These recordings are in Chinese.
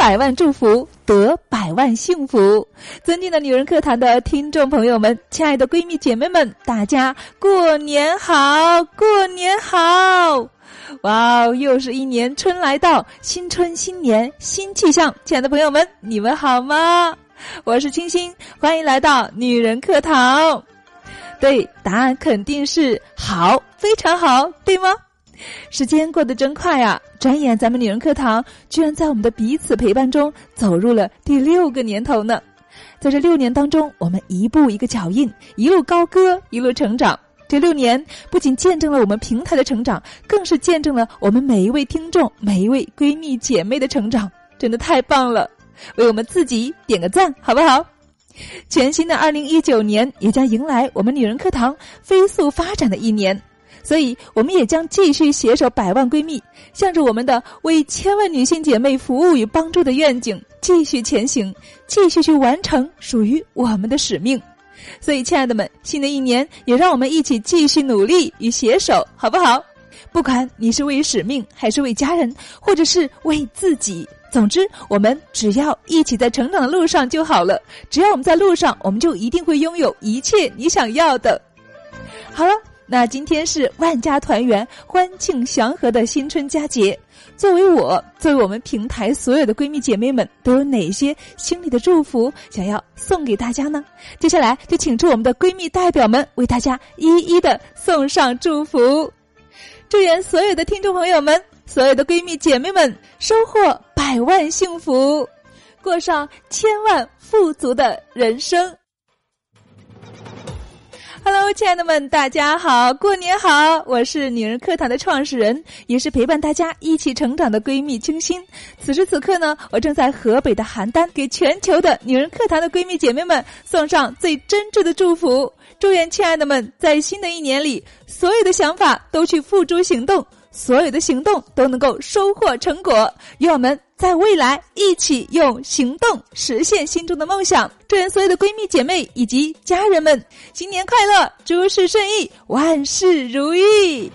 百万祝福，得百万幸福。尊敬的女人课堂的听众朋友们，亲爱的闺蜜姐妹们，大家过年好，过年好！哇哦，又是一年春来到，新春新年新气象。亲爱的朋友们，你们好吗？我是清新，欢迎来到女人课堂。对，答案肯定是好，非常好，对吗？时间过得真快呀！转眼咱们女人课堂居然在我们的彼此陪伴中走入了第六个年头呢。在这六年当中，我们一步一个脚印，一路高歌，一路成长。这六年不仅见证了我们平台的成长，更是见证了我们每一位听众、每一位闺蜜姐妹的成长，真的太棒了！为我们自己点个赞，好不好？全新的二零一九年也将迎来我们女人课堂飞速发展的一年。所以，我们也将继续携手百万闺蜜，向着我们的为千万女性姐妹服务与帮助的愿景继续前行，继续去完成属于我们的使命。所以，亲爱的们，新的一年也让我们一起继续努力与携手，好不好？不管你是为使命，还是为家人，或者是为自己，总之，我们只要一起在成长的路上就好了。只要我们在路上，我们就一定会拥有一切你想要的。好了。那今天是万家团圆、欢庆祥和的新春佳节。作为我，作为我们平台所有的闺蜜姐妹们，都有哪些心里的祝福想要送给大家呢？接下来就请出我们的闺蜜代表们，为大家一一的送上祝福。祝愿所有的听众朋友们、所有的闺蜜姐妹们收获百万幸福，过上千万富足的人生。Hello，亲爱的们，大家好，过年好！我是女人课堂的创始人，也是陪伴大家一起成长的闺蜜清心。此时此刻呢，我正在河北的邯郸，给全球的女人课堂的闺蜜姐妹们送上最真挚的祝福。祝愿亲爱的们在新的一年里，所有的想法都去付诸行动，所有的行动都能够收获成果。愿我们。在未来，一起用行动实现心中的梦想。祝愿所有的闺蜜姐妹以及家人们新年快乐，诸事顺意，万事如意。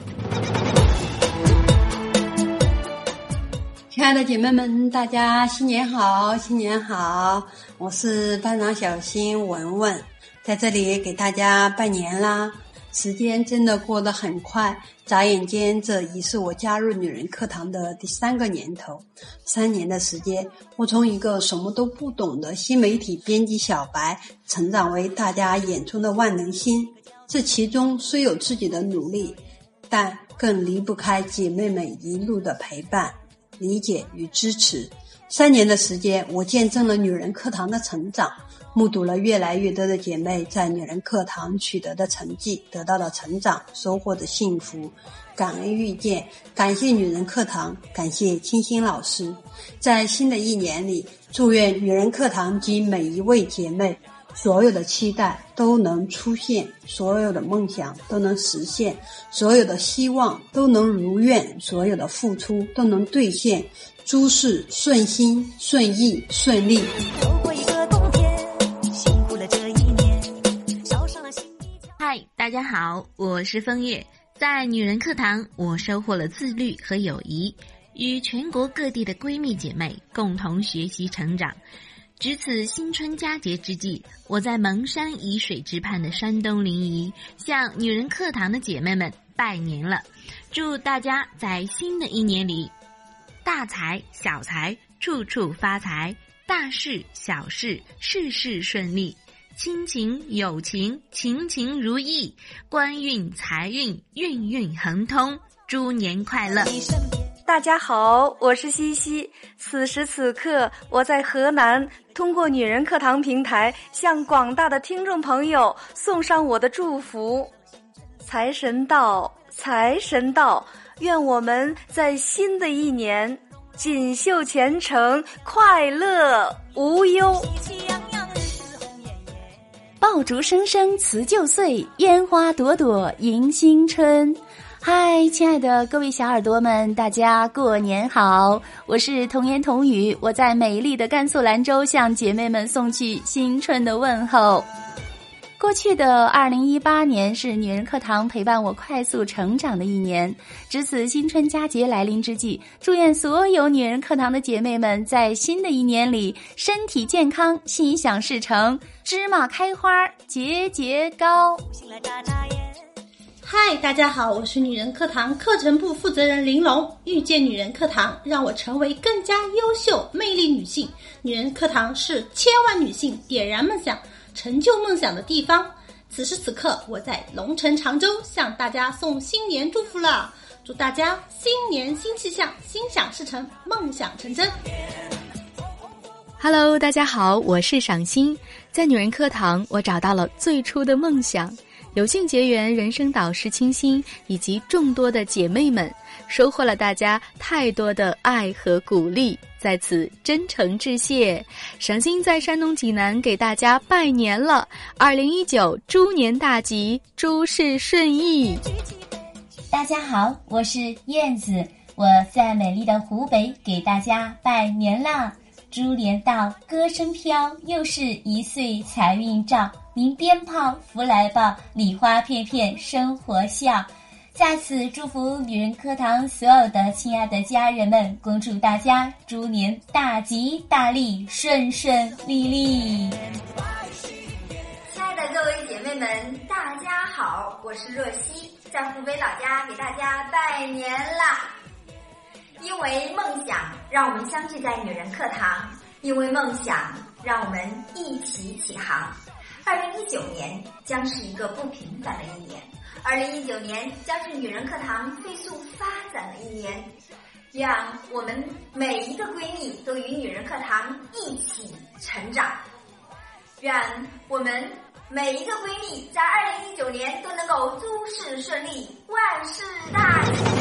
亲爱的姐妹们，大家新年好，新年好！我是班长小新文文，在这里给大家拜年啦。时间真的过得很快，眨眼间，这已是我加入女人课堂的第三个年头。三年的时间，我从一个什么都不懂的新媒体编辑小白，成长为大家眼中的万能星。这其中虽有自己的努力，但更离不开姐妹们一路的陪伴、理解与支持。三年的时间，我见证了女人课堂的成长。目睹了越来越多的姐妹在女人课堂取得的成绩，得到了成长，收获的幸福，感恩遇见，感谢女人课堂，感谢清新老师。在新的一年里，祝愿女人课堂及每一位姐妹，所有的期待都能出现，所有的梦想都能实现，所有的希望都能如愿，所有的付出都能兑现，诸事顺心顺意顺利。嗨大家好，我是风月。在女人课堂，我收获了自律和友谊，与全国各地的闺蜜姐妹共同学习成长。值此新春佳节之际，我在蒙山沂水之畔的山东临沂，向女人课堂的姐妹们拜年了。祝大家在新的一年里，大财小财处处发财，大事小事事事顺利。亲情、友情，情情如意；官运、财运，运运亨通。猪年快乐！大家好，我是西西。此时此刻，我在河南，通过女人课堂平台，向广大的听众朋友送上我的祝福。财神到，财神到！愿我们在新的一年锦绣前程，快乐无忧。爆竹声声辞旧岁，烟花朵朵迎新春。嗨，亲爱的各位小耳朵们，大家过年好！我是童言童语，我在美丽的甘肃兰州向姐妹们送去新春的问候。过去的二零一八年是女人课堂陪伴我快速成长的一年。值此新春佳节来临之际，祝愿所有女人课堂的姐妹们在新的一年里身体健康、心想事成、芝麻开花、节节高。嗨，大家好，我是女人课堂课程部负责人玲珑。遇见女人课堂，让我成为更加优秀、魅力女性。女人课堂是千万女性点燃梦想。成就梦想的地方。此时此刻，我在龙城常州向大家送新年祝福了，祝大家新年新气象，心想事成，梦想成真。Hello，大家好，我是赏心，在女人课堂，我找到了最初的梦想。有幸结缘人生导师清新以及众多的姐妹们，收获了大家太多的爱和鼓励，在此真诚致谢。赏心在山东济南给大家拜年了，二零一九猪年大吉，诸事顺意。大家好，我是燕子，我在美丽的湖北给大家拜年啦。猪年到，歌声飘，又是一岁财运照。鸣鞭炮，福来报，礼花片片，生活笑。在此祝福女人课堂所有的亲爱的家人们，恭祝大家猪年大吉大利，顺顺利利。亲爱的各位姐妹们，大家好，我是若曦，在湖北老家给大家拜年啦。因为梦想，让我们相聚在女人课堂；因为梦想，让我们一起起航。二零一九年将是一个不平凡的一年，二零一九年将是女人课堂飞速发展的一年。让我们每一个闺蜜都与女人课堂一起成长。愿我们每一个闺蜜在二零一九年都能够诸事顺利，万事大吉。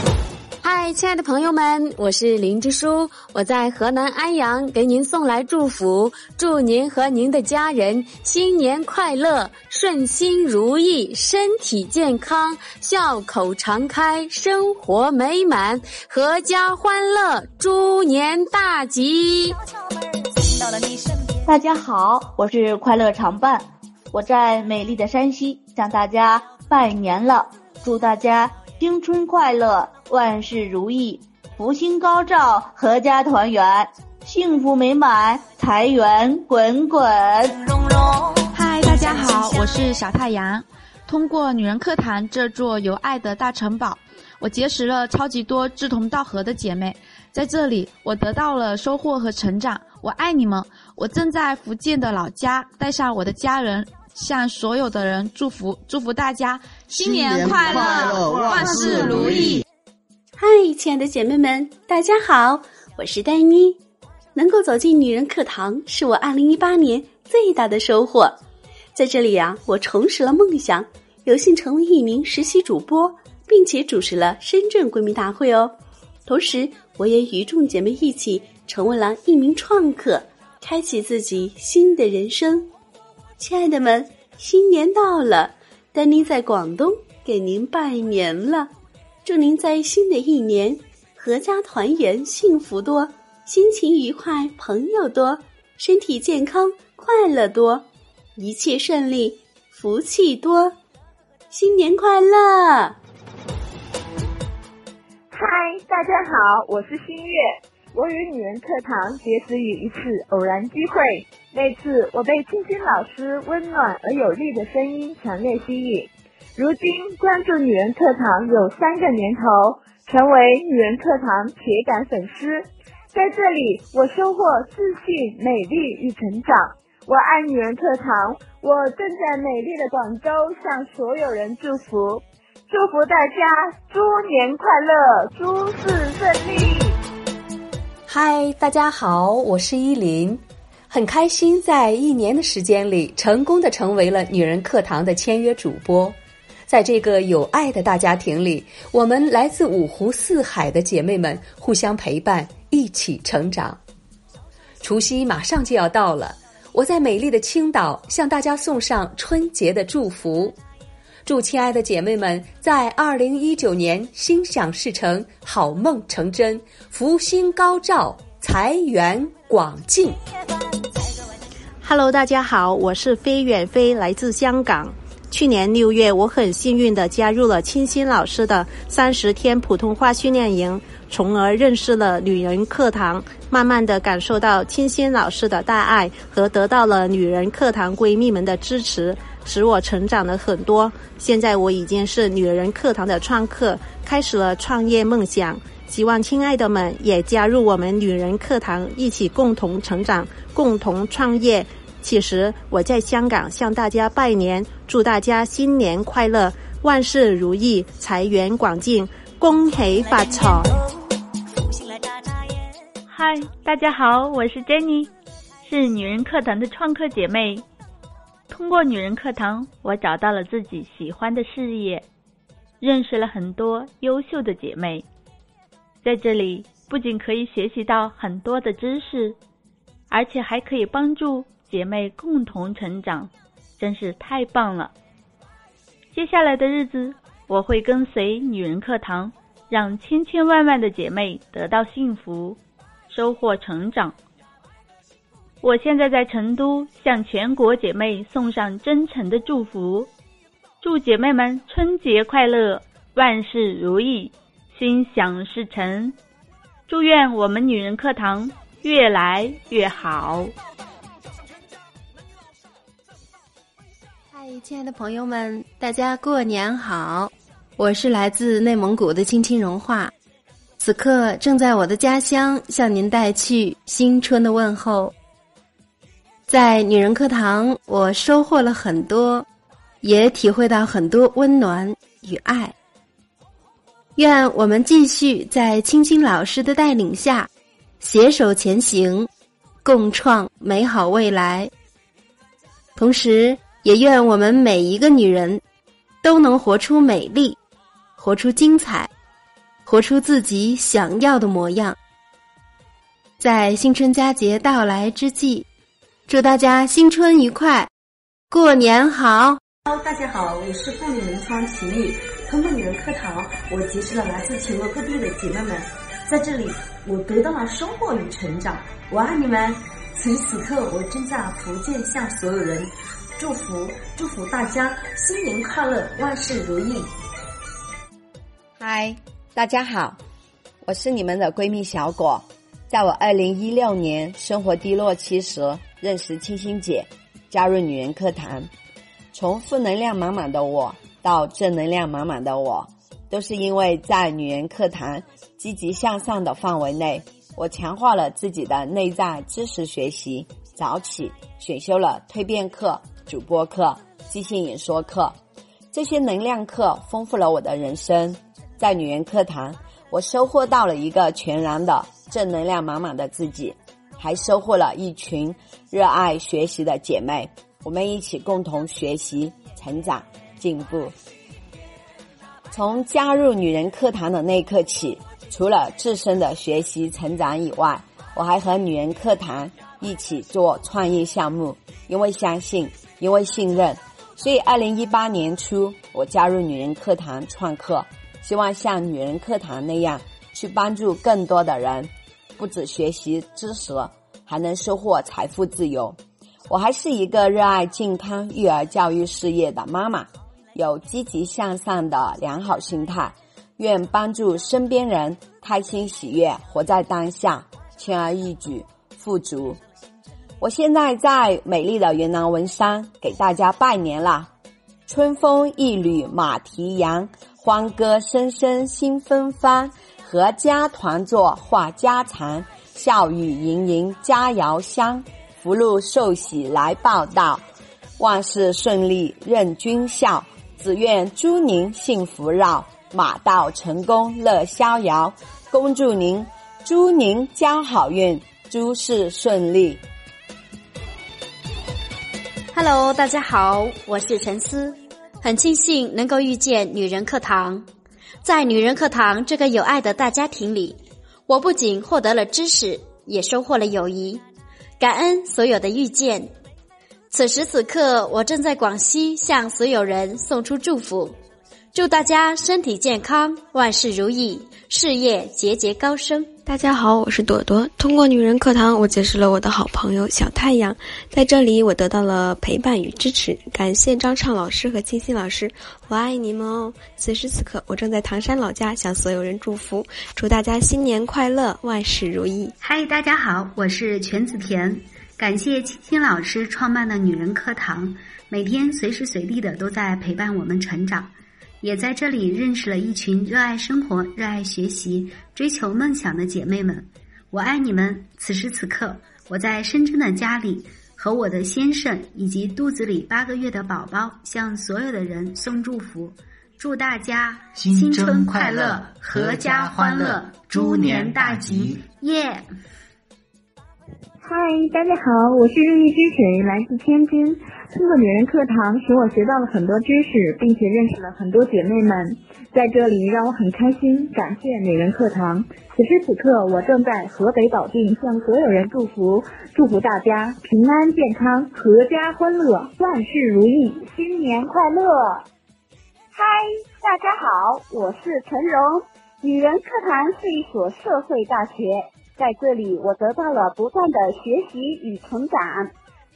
嗨，亲爱的朋友们，我是林之书，我在河南安阳给您送来祝福，祝您和您的家人新年快乐，顺心如意，身体健康，笑口常开，生活美满，阖家欢乐，猪年大吉！大家好，我是快乐常伴，我在美丽的山西向大家拜年了，祝大家。新春快乐，万事如意，福星高照，阖家团圆，幸福美满，财源滚滚。嗨，大家好，我是小太阳。通过女人课堂这座有爱的大城堡，我结识了超级多志同道合的姐妹，在这里我得到了收获和成长。我爱你们！我正在福建的老家，带上我的家人。向所有的人祝福，祝福大家新年快乐，万事如意。嗨，亲爱的姐妹们，大家好，我是丹妮。能够走进女人课堂，是我二零一八年最大的收获。在这里啊，我重拾了梦想，有幸成为一名实习主播，并且主持了深圳闺蜜大会哦。同时，我也与众姐妹一起成为了一名创客，开启自己新的人生。亲爱的们，新年到了，丹妮在广东给您拜年了，祝您在新的一年阖家团圆、幸福多、心情愉快、朋友多、身体健康、快乐多、一切顺利、福气多，新年快乐！嗨，大家好，我是新月。我与女人课堂结识于一次偶然机会，那次我被青青老师温暖而有力的声音强烈吸引。如今关注女人课堂有三个年头，成为女人课堂铁杆粉丝。在这里，我收获自信、美丽与成长。我爱女人课堂，我正在美丽的广州向所有人祝福，祝福大家猪年快乐，诸事顺利。嗨，大家好，我是依林，很开心在一年的时间里，成功的成为了女人课堂的签约主播。在这个有爱的大家庭里，我们来自五湖四海的姐妹们互相陪伴，一起成长。除夕马上就要到了，我在美丽的青岛向大家送上春节的祝福。祝亲爱的姐妹们在二零一九年心想事成，好梦成真，福星高照，财源广进。Hello，大家好，我是飞远飞，来自香港。去年六月，我很幸运的加入了清新老师的三十天普通话训练营，从而认识了女人课堂，慢慢的感受到清新老师的大爱和得到了女人课堂闺蜜们的支持，使我成长了很多。现在我已经是女人课堂的创客，开始了创业梦想。希望亲爱的们也加入我们女人课堂，一起共同成长，共同创业。其实我在香港向大家拜年，祝大家新年快乐，万事如意，财源广进，恭喜发财！嗨，大家好，我是 Jenny，是女人课堂的创客姐妹。通过女人课堂，我找到了自己喜欢的事业，认识了很多优秀的姐妹。在这里，不仅可以学习到很多的知识，而且还可以帮助姐妹共同成长，真是太棒了。接下来的日子，我会跟随女人课堂，让千千万万的姐妹得到幸福，收获成长。我现在在成都，向全国姐妹送上真诚的祝福，祝姐妹们春节快乐，万事如意。心想事成，祝愿我们女人课堂越来越好。嗨，亲爱的朋友们，大家过年好！我是来自内蒙古的青青融化，此刻正在我的家乡向您带去新春的问候。在女人课堂，我收获了很多，也体会到很多温暖与爱。愿我们继续在青青老师的带领下，携手前行，共创美好未来。同时，也愿我们每一个女人，都能活出美丽，活出精彩，活出自己想要的模样。在新春佳节到来之际，祝大家新春愉快，过年好！大家好，我是妇女门窗齐丽。通过女人课堂，我结识了来自全国各地的姐妹们，在这里我得到了收获与成长。我爱你们！此时此刻，我正在福建向所有人祝福，祝福大家新年快乐，万事如意。嗨，大家好，我是你们的闺蜜小果。在我二零一六年生活低落期时，认识清新姐，加入女人课堂，从负能量满满的我。到正能量满满的我，都是因为在女人课堂积极向上的范围内，我强化了自己的内在知识学习，早起选修了蜕变课、主播课、即兴演说课，这些能量课丰富了我的人生。在女人课堂，我收获到了一个全然的正能量满满的自己，还收获了一群热爱学习的姐妹，我们一起共同学习成长。进步。从加入女人课堂的那一刻起，除了自身的学习成长以外，我还和女人课堂一起做创业项目。因为相信，因为信任，所以二零一八年初我加入女人课堂创客，希望像女人课堂那样去帮助更多的人，不止学习知识，还能收获财富自由。我还是一个热爱健康育儿教育事业的妈妈。有积极向上的良好心态，愿帮助身边人开心喜悦，活在当下，轻而易举，富足。我现在在美丽的云南文山给大家拜年啦！春风一缕马蹄扬，欢歌声声心芬芳，阖家团坐话家常，笑语盈盈佳肴香，福禄寿喜来报道，万事顺利任君笑。只愿祝您幸福绕，马到成功乐逍遥。恭祝您，祝您交好运，诸事顺利。Hello，大家好，我是陈思，很庆幸能够遇见女人课堂。在女人课堂这个有爱的大家庭里，我不仅获得了知识，也收获了友谊。感恩所有的遇见。此时此刻，我正在广西向所有人送出祝福，祝大家身体健康，万事如意，事业节节高升。大家好，我是朵朵。通过女人课堂，我结识了我的好朋友小太阳，在这里我得到了陪伴与支持。感谢张畅老师和青青老师，我爱你们哦！此时此刻，我正在唐山老家向所有人祝福，祝大家新年快乐，万事如意。嗨，大家好，我是全子田。感谢青青老师创办的女人课堂，每天随时随地的都在陪伴我们成长。也在这里认识了一群热爱生活、热爱学习、追求梦想的姐妹们，我爱你们！此时此刻，我在深圳的家里，和我的先生以及肚子里八个月的宝宝，向所有的人送祝福，祝大家新春快乐，阖家欢乐，猪年大吉！耶！嗨，大家好，我是日意之水，来自天津。通过女人课堂，使我学到了很多知识，并且认识了很多姐妹们，在这里让我很开心。感谢女人课堂。此时此刻，我正在河北保定向所有人祝福，祝福大家平安健康，阖家欢乐，万事如意，新年快乐！嗨，大家好，我是陈荣。女人课堂是一所社会大学，在这里我得到了不断的学习与成长。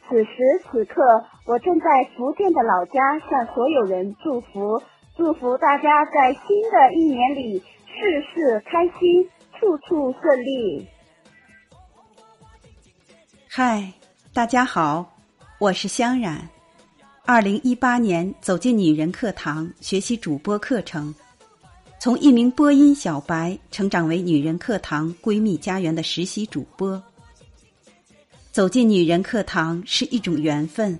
此时此刻，我正在福建的老家向所有人祝福，祝福大家在新的一年里事事开心，处处顺利。嗨，大家好，我是香冉。二零一八年走进女人课堂，学习主播课程，从一名播音小白成长为女人课堂闺蜜家园的实习主播。走进女人课堂是一种缘分，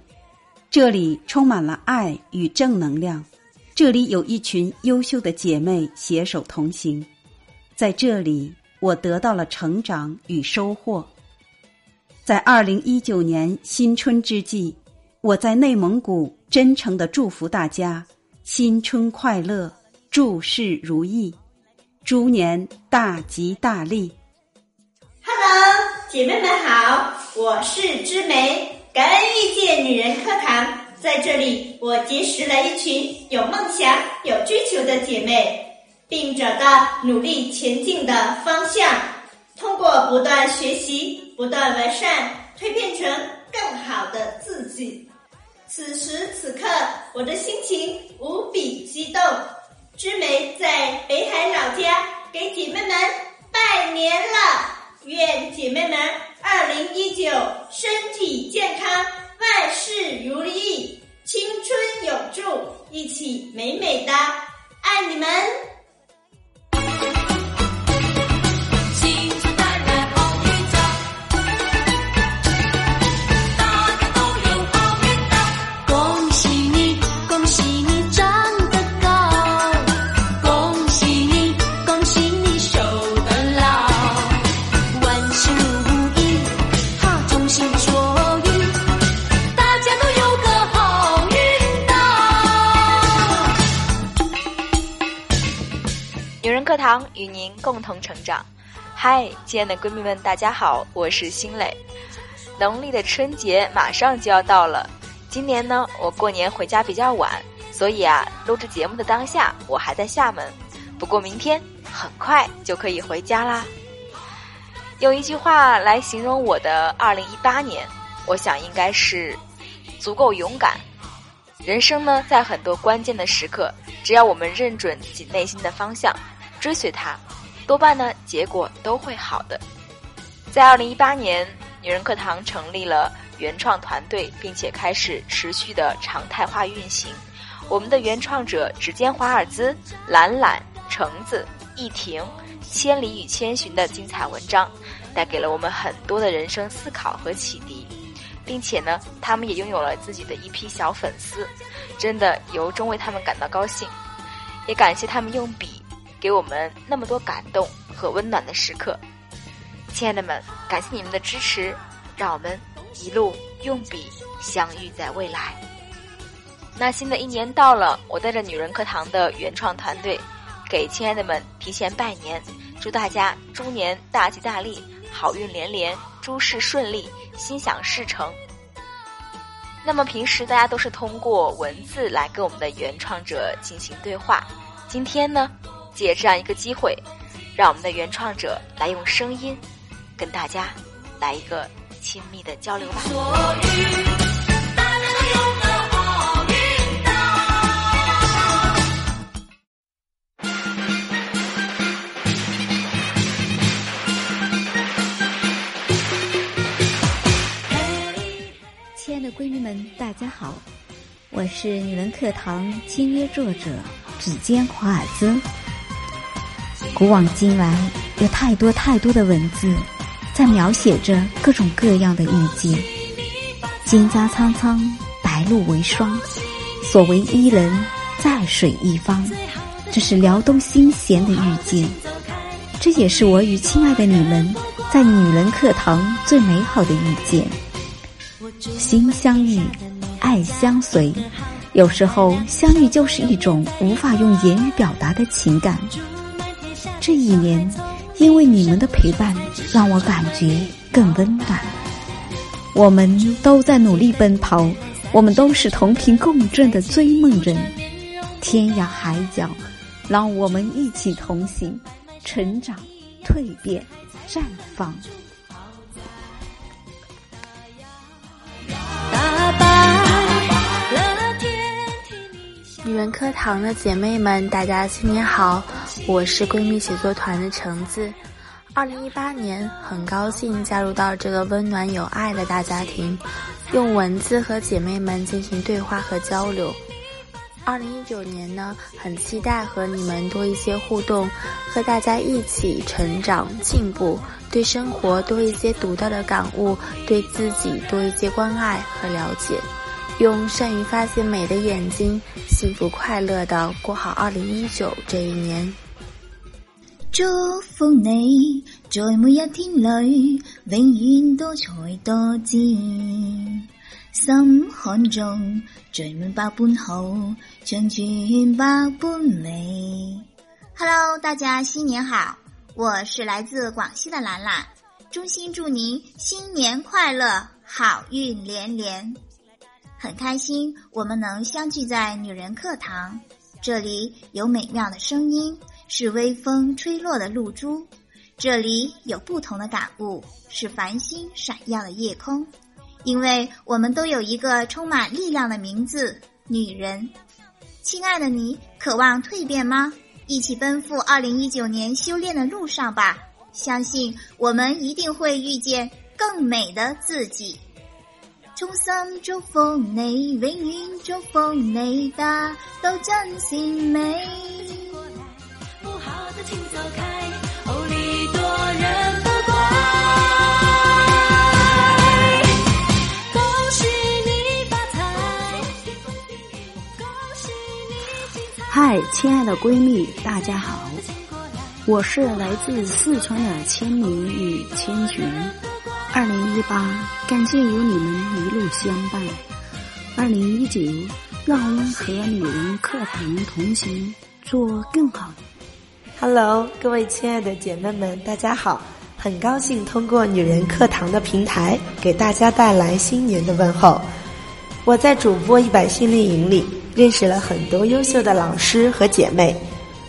这里充满了爱与正能量，这里有一群优秀的姐妹携手同行，在这里我得到了成长与收获。在二零一九年新春之际，我在内蒙古真诚的祝福大家新春快乐，诸事如意，猪年大吉大利。Hello，姐妹们好。我是知梅，感恩遇见女人课堂，在这里我结识了一群有梦想、有追求的姐妹，并找到努力前进的方向。通过不断学习、不断完善，蜕变成更好的自己。此时此刻，我的心情无比激动。知梅在北海老家给姐妹们拜年了，愿姐妹们。二零一九，身体健康，万事如意，青春永驻，一起美美的，爱你们。您共同成长，嗨，亲爱的闺蜜们，大家好，我是新蕾。农历的春节马上就要到了，今年呢，我过年回家比较晚，所以啊，录制节目的当下我还在厦门，不过明天很快就可以回家啦。用一句话来形容我的二零一八年，我想应该是足够勇敢。人生呢，在很多关键的时刻，只要我们认准自己内心的方向。追随他，多半呢结果都会好的。在二零一八年，女人课堂成立了原创团队，并且开始持续的常态化运行。我们的原创者指尖华尔兹、懒懒、橙子、易婷、千里与千寻的精彩文章，带给了我们很多的人生思考和启迪，并且呢，他们也拥有了自己的一批小粉丝，真的由衷为他们感到高兴，也感谢他们用笔。给我们那么多感动和温暖的时刻，亲爱的们，感谢你们的支持，让我们一路用笔相遇在未来。那新的一年到了，我带着女人课堂的原创团队，给亲爱的们提前拜年，祝大家猪年大吉大利，好运连连，诸事顺利，心想事成。那么平时大家都是通过文字来跟我们的原创者进行对话，今天呢？借这样一个机会，让我们的原创者来用声音跟大家来一个亲密的交流吧。亲爱的闺蜜们，大家好，我是女人课堂签约作者指尖华尔兹。古往今来，有太多太多的文字，在描写着各种各样的遇见。蒹葭苍苍，白露为霜，所谓伊人，在水一方，这是辽东心弦的遇见。这也是我与亲爱的你们在女人课堂最美好的遇见。心相遇，爱相随。有时候，相遇就是一种无法用言语表达的情感。这一年，因为你们的陪伴，让我感觉更温暖。我们都在努力奔跑，我们都是同频共振的追梦人。天涯海角，让我们一起同行，成长、蜕变、绽放。女人课堂的姐妹们，大家新年好！我是闺蜜写作团的橙子。二零一八年，很高兴加入到这个温暖有爱的大家庭，用文字和姐妹们进行对话和交流。二零一九年呢，很期待和你们多一些互动，和大家一起成长进步，对生活多一些独到的感悟，对自己多一些关爱和了解。用善于发现美的眼睛，幸福快乐的过好二零一九这一年。祝福你，在每一天里，永远多才多姿，心看中，聚满百般好，唱全百般美。Hello，大家新年好，我是来自广西的兰兰，衷心祝您新年快乐，好运连连。很开心，我们能相聚在女人课堂。这里有美妙的声音，是微风吹落的露珠；这里有不同的感悟，是繁星闪耀的夜空。因为我们都有一个充满力量的名字——女人。亲爱的你，渴望蜕变吗？一起奔赴二零一九年修炼的路上吧！相信我们一定会遇见更美的自己。衷心祝福你，永远祝福你，的都真善美。嗨，亲爱的闺蜜，大家好，我是来自四川的千明与千寻。二零一八，感谢有你们一路相伴。二零一九，让我们和女人课堂同行，做更好的。Hello，各位亲爱的姐妹们，大家好！很高兴通过女人课堂的平台，给大家带来新年的问候。我在主播一百训练营里认识了很多优秀的老师和姐妹，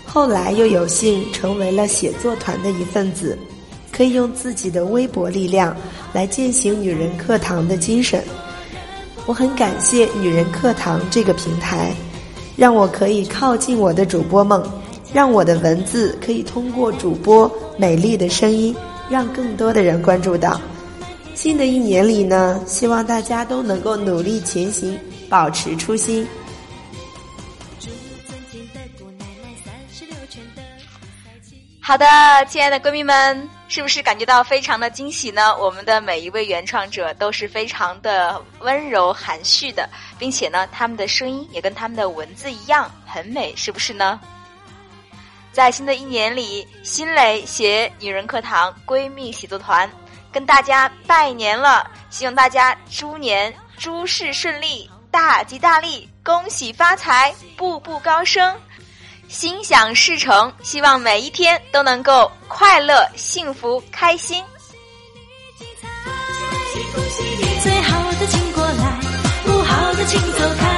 后来又有幸成为了写作团的一份子。可以用自己的微薄力量来践行女人课堂的精神。我很感谢女人课堂这个平台，让我可以靠近我的主播梦，让我的文字可以通过主播美丽的声音，让更多的人关注到。新的一年里呢，希望大家都能够努力前行，保持初心。好的，亲爱的闺蜜们。是不是感觉到非常的惊喜呢？我们的每一位原创者都是非常的温柔含蓄的，并且呢，他们的声音也跟他们的文字一样很美，是不是呢？在新的一年里，新蕾携女人课堂闺蜜写作团跟大家拜年了，希望大家猪年诸事顺利，大吉大利，恭喜发财，步步高升，心想事成。希望每一天都能够快乐、幸福、开心。最好的请过来，不好的请走开。